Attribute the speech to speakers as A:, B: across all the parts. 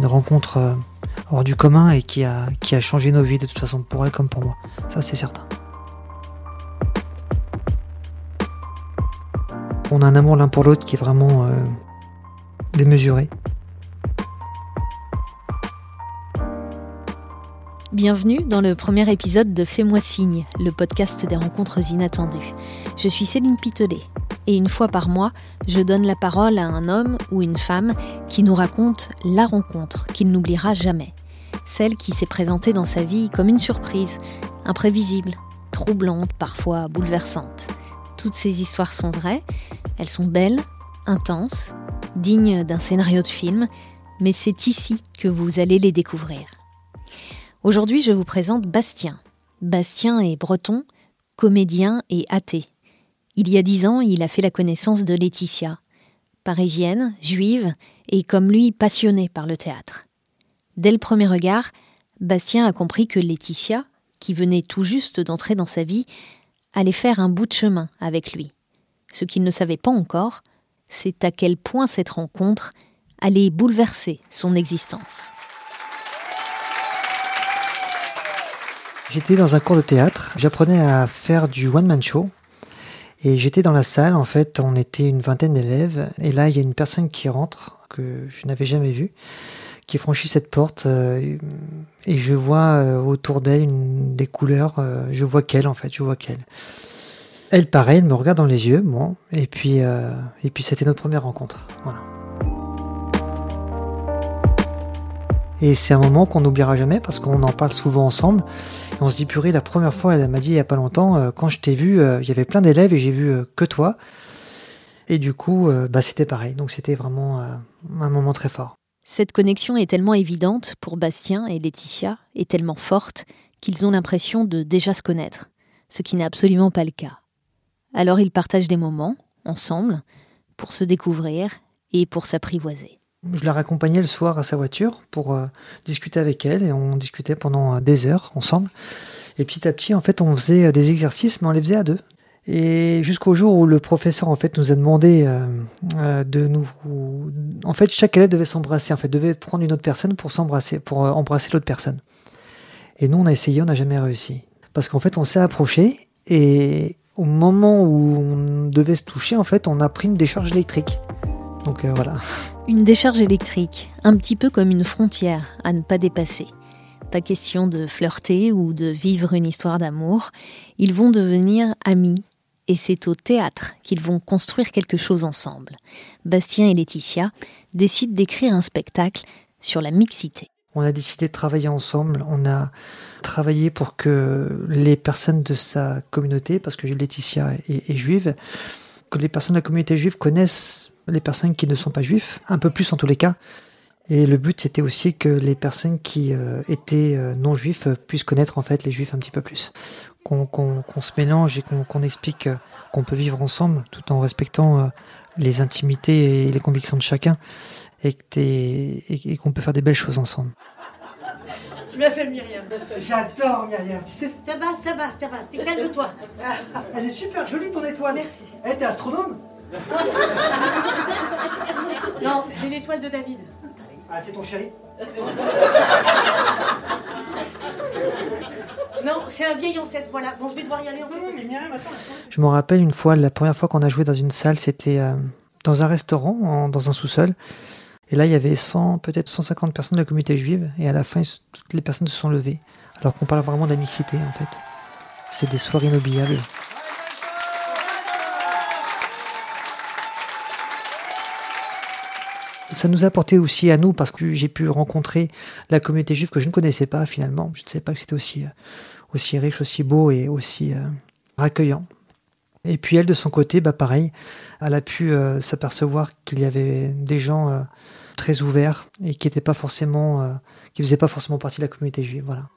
A: une rencontre euh, hors du commun et qui a, changé nos vies de toute façon, pour elle comme pour moi. Ça, c'est certain. On a un amour l'un pour l'autre qui est vraiment euh, démesuré.
B: Bienvenue dans le premier épisode de Fais-moi signe, le podcast des rencontres inattendues. Je suis Céline Pitelet et une fois par mois, je donne la parole à un homme ou une femme qui nous raconte la rencontre qu'il n'oubliera jamais. Celle qui s'est présentée dans sa vie comme une surprise, imprévisible, troublante, parfois bouleversante. Toutes ces histoires sont vraies, elles sont belles, intenses, dignes d'un scénario de film, mais c'est ici que vous allez les découvrir. Aujourd'hui, je vous présente Bastien. Bastien est breton, comédien et athée. Il y a dix ans, il a fait la connaissance de Laetitia, parisienne, juive et comme lui passionnée par le théâtre. Dès le premier regard, Bastien a compris que Laetitia, qui venait tout juste d'entrer dans sa vie, allait faire un bout de chemin avec lui. Ce qu'il ne savait pas encore, c'est à quel point cette rencontre allait bouleverser son existence.
A: J'étais dans un cours de théâtre, j'apprenais à faire du one-man show. Et j'étais dans la salle, en fait, on était une vingtaine d'élèves. Et là, il y a une personne qui rentre, que je n'avais jamais vue, qui franchit cette porte. Euh, et je vois euh, autour d'elle des couleurs. Euh, je vois qu'elle, en fait, je vois qu'elle. Elle, pareil, elle me regarde dans les yeux, moi. Et puis, et puis c'était notre première rencontre. Voilà. Et c'est un moment qu'on n'oubliera jamais parce qu'on en parle souvent ensemble. on se dit, purée, la première fois, elle m'a dit il n'y a pas longtemps, euh, quand je t'ai vu, euh, il y avait plein d'élèves et j'ai vu euh, que toi. Et du coup, bah, c'était pareil. Donc c'était vraiment un moment très fort.
B: Cette connexion est tellement évidente pour Bastien et Laetitia, et tellement forte, qu'ils ont l'impression de déjà se connaître, ce qui n'est absolument pas le cas. Alors ils partagent des moments, ensemble, pour se découvrir et pour s'apprivoiser.
A: Je la raccompagnais le soir à sa voiture pour euh, discuter avec elle et on discutait pendant euh, des heures ensemble. Et petit à petit, en fait, on faisait euh, des exercices, mais on les faisait à deux. Et jusqu'au jour où le professeur en fait nous a demandé de nous, en fait, chaque élève devait s'embrasser, en fait, devait prendre une autre personne pour s'embrasser, pour embrasser l'autre personne. Et nous, on a essayé, on n'a jamais réussi, parce qu'en fait, on s'est approché et au moment où on devait se toucher, en fait, on a pris une décharge électrique. Donc euh, voilà.
B: Une décharge électrique, un petit peu comme une frontière à ne pas dépasser. Pas question de flirter ou de vivre une histoire d'amour. Ils vont devenir amis et c'est au théâtre qu'ils vont construire quelque chose ensemble. Bastien et Laetitia décident d'écrire un spectacle sur la mixité.
A: On a décidé de travailler ensemble. On a travaillé pour que les personnes de sa communauté, parce que Laetitia est, est juive, que les personnes de la communauté juive connaissent les personnes qui ne sont pas juifs, un peu plus en tous les cas. Et le but, c'était aussi que les personnes qui euh, étaient euh, non juifs puissent connaître en fait les juifs un petit peu plus. Qu'on se mélange et qu'on explique euh, qu'on peut vivre ensemble tout en respectant les intimités et les convictions de chacun et qu'on peut faire des belles choses ensemble.
C: Tu m'as fait Myriam.
A: J'adore Myriam.
C: Ça va, ça va, ça va. Calme-toi.
A: Elle est super jolie ton étoile.
C: Merci.
A: Elle était astronome
C: Non, c'est l'étoile de David.
A: Ah, c'est ton chéri
C: Non, c'est un vieil ancêtre, voilà. Bon, je vais devoir y aller en fait.
A: Je me rappelle une fois, la première fois qu'on a joué dans une salle, c'était euh, dans un restaurant, dans un sous-sol. Et là, il y avait 100, peut-être 150 personnes de la communauté juive. Et à la fin, toutes les personnes se sont levées. Alors qu'on parle vraiment de la mixité, en fait. C'est des soirées inoubliables. Ça nous a apporté aussi à nous parce que j'ai pu rencontrer la communauté juive que je ne connaissais pas finalement. Je ne savais pas que c'était aussi, euh, aussi riche, aussi beau et aussi euh, accueillant. Et puis elle, de son côté, bah pareil, elle a pu euh, s'apercevoir qu'il y avait des gens très ouverts et qui n'étaient pas forcément, qui faisaient pas forcément partie de la communauté juive. Voilà.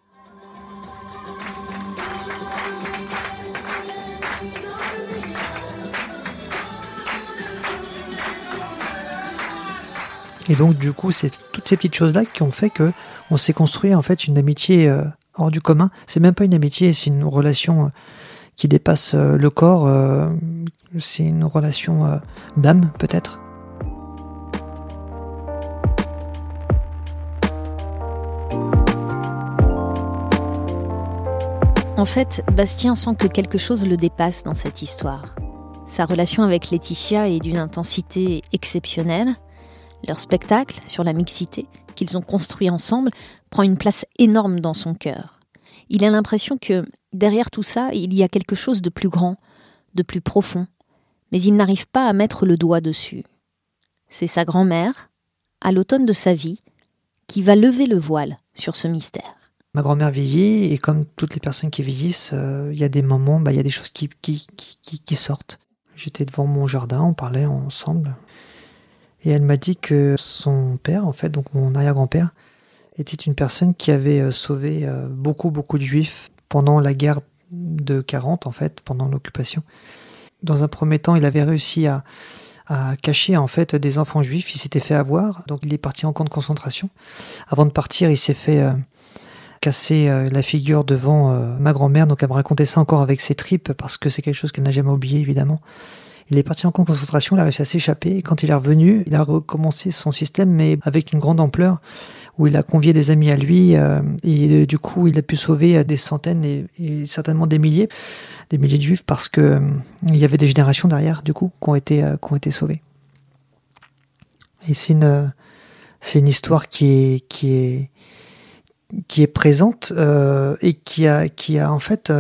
A: Et donc du coup, c'est toutes ces petites choses-là qui ont fait que on s'est construit en fait une amitié euh, hors du commun. C'est même pas une amitié, c'est une relation euh, qui dépasse euh, le corps. c'est une relation d'âme peut-être.
B: En fait, Bastien sent que quelque chose le dépasse dans cette histoire. Sa relation avec Laetitia est d'une intensité exceptionnelle, leur spectacle sur la mixité, qu'ils ont construit ensemble, prend une place énorme dans son cœur. Il a l'impression que derrière tout ça, il y a quelque chose de plus grand, de plus profond, mais il n'arrive pas à mettre le doigt dessus. C'est sa grand-mère, à l'automne de sa vie, qui va lever le voile sur ce mystère.
A: Ma grand-mère vieillit et comme toutes les personnes qui vieillissent, euh, il y a des moments, bah, il y a des choses qui, qui, qui, qui sortent. J'étais devant mon jardin, on parlait ensemble. Et elle m'a dit que son père, en fait, donc mon arrière-grand-père, était une personne qui avait euh, sauvé euh, beaucoup, beaucoup de juifs pendant la guerre de 40, en fait, pendant l'occupation. Dans un premier temps, il avait réussi à, cacher en fait des enfants juifs. Il s'était fait avoir, donc il est parti en camp de concentration. Avant de partir, il s'est fait euh, casser la figure devant ma grand-mère. Donc elle me racontait ça encore avec ses tripes parce que c'est quelque chose qu'elle n'a jamais oublié évidemment. Il est parti en concentration, il a réussi à s'échapper. Quand il est revenu, il a recommencé son système, mais avec une grande ampleur, où il a convié des amis à lui. Euh, et euh, du coup, il a pu sauver euh, des centaines et, certainement des milliers, des milliers de juifs, parce que il y avait des générations derrière, du coup, qui ont été, qui ont été sauvées. Et c'est une, c'est une histoire qui est, qui est, qui est présente et qui a, qui a en fait.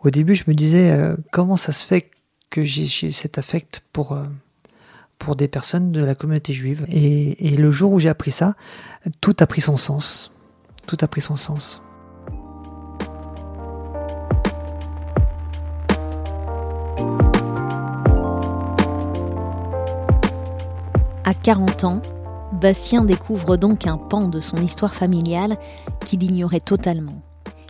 A: au début, je me disais comment ça se fait que j'ai cet affect pour euh, pour des personnes de la communauté juive. Et, et le jour où j'ai appris ça, tout a pris son sens. Tout a pris son sens.
B: À 40 ans, Bastien découvre donc un pan de son histoire familiale qu'il ignorait totalement.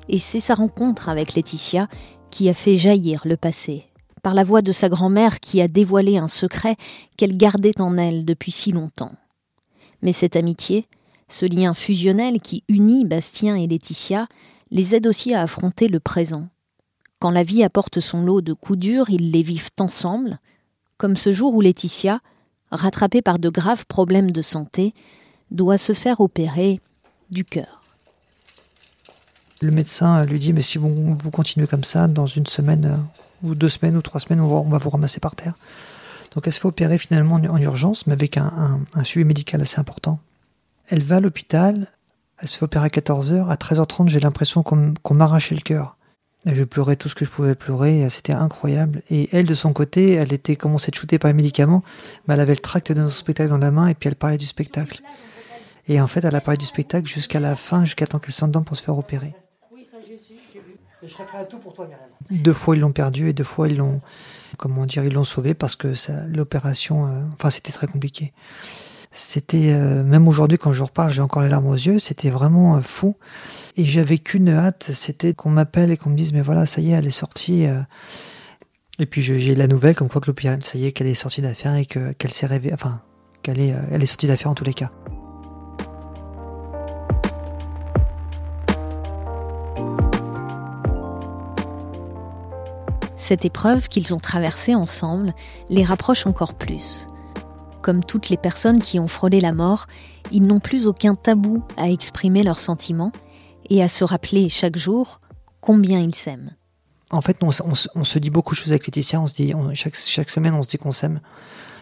B: Et c'est sa rencontre avec Laetitia qui a fait jaillir le passé, par la voix de sa grand-mère qui a dévoilé un secret qu'elle gardait en elle depuis si longtemps. Mais cette amitié, ce lien fusionnel qui unit Bastien et Laetitia, les aide aussi à affronter le présent. Quand la vie apporte son lot de coups durs, ils les vivent ensemble, comme ce jour où Laetitia, rattrapée par de graves problèmes de santé, doit se faire opérer du cœur.
A: Le médecin lui dit mais si vous, vous continuez comme ça, dans une semaine euh, ou deux semaines ou trois semaines, on va, vous ramasser par terre. Donc elle se fait opérer finalement en, en urgence, mais avec un, suivi médical assez important. Elle va à l'hôpital, elle se fait opérer à 14h, à 13h30 j'ai l'impression qu'on m'arrachait le cœur. Je pleurais tout ce que je pouvais pleurer, c'était incroyable. Et elle, de son côté, elle était commencée à être shootée par les médicaments, mais elle avait le tract de notre spectacle dans la main et puis elle parlait du spectacle. Et en fait, elle a parlé du spectacle jusqu'à la fin, jusqu'à temps qu'elle s'en dedans pour se faire opérer. Je serais prêt à tout pour toi, Myriam. Deux fois ils l'ont perdu et deux fois ils l'ont, comment dire, ils l'ont sauvé parce que l'opération, euh, enfin c'était très compliqué. C'était euh, même aujourd'hui quand je reparle, j'ai encore les larmes aux yeux. C'était vraiment euh, fou. Et j'avais qu'une hâte, c'était qu'on m'appelle et qu'on me dise mais voilà, ça y est, elle est sortie. Et puis j'ai la nouvelle comme quoi que l'hôpital, ça y est, qu'elle est sortie d'affaires et que qu'elle s'est rêvée, enfin qu'elle est, elle est sortie d'affaires en tous les cas.
B: Cette épreuve qu'ils ont traversée ensemble les rapproche encore plus. Comme toutes les personnes qui ont frôlé la mort, ils n'ont plus aucun tabou à exprimer leurs sentiments et à se rappeler chaque jour combien ils s'aiment.
A: En fait, on, se dit beaucoup de choses avec Laetitia. On se dit, chaque, semaine, on se dit qu'on s'aime.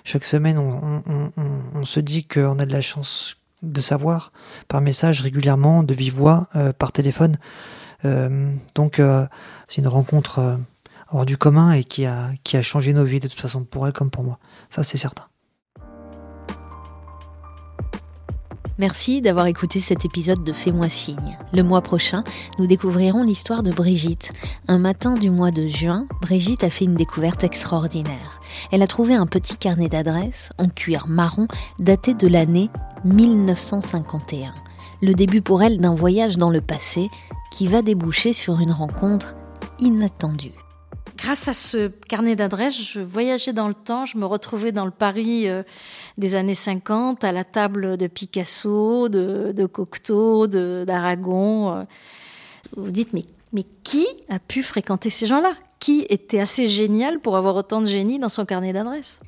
A: Chaque semaine, on, se dit qu'on a de la chance de savoir par message régulièrement, de vive voix, euh, par téléphone. Euh, donc, euh, c'est une rencontre hors du commun et qui a, qui a changé nos vies de toute façon, pour elle comme pour moi. Ça, c'est certain.
B: Merci d'avoir écouté cet épisode de Fais-moi signe. Le mois prochain, nous découvrirons l'histoire de Brigitte. Un matin du mois de juin, Brigitte a fait une découverte extraordinaire. Elle a trouvé un petit carnet d'adresses en cuir marron daté de l'année 1951. Le début pour elle d'un voyage dans le passé qui va déboucher sur une rencontre inattendue.
D: Grâce à ce carnet d'adresses, je voyageais dans le temps, je me retrouvais dans le Paris euh, des années 50, à la table de Picasso, de, de Cocteau, d'Aragon. euh. Vous dites, mais, mais qui a pu fréquenter ces gens-là? Qui était assez génial pour avoir autant de génie dans son carnet d'adresses?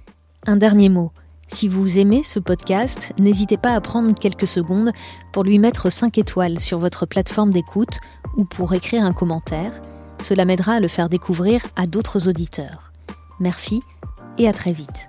B: Un dernier mot. Si vous aimez ce podcast, n'hésitez pas à prendre quelques secondes pour lui mettre 5 étoiles sur votre plateforme d'écoute ou pour écrire un commentaire. Cela m'aidera à le faire découvrir à d'autres auditeurs. Merci et à très vite.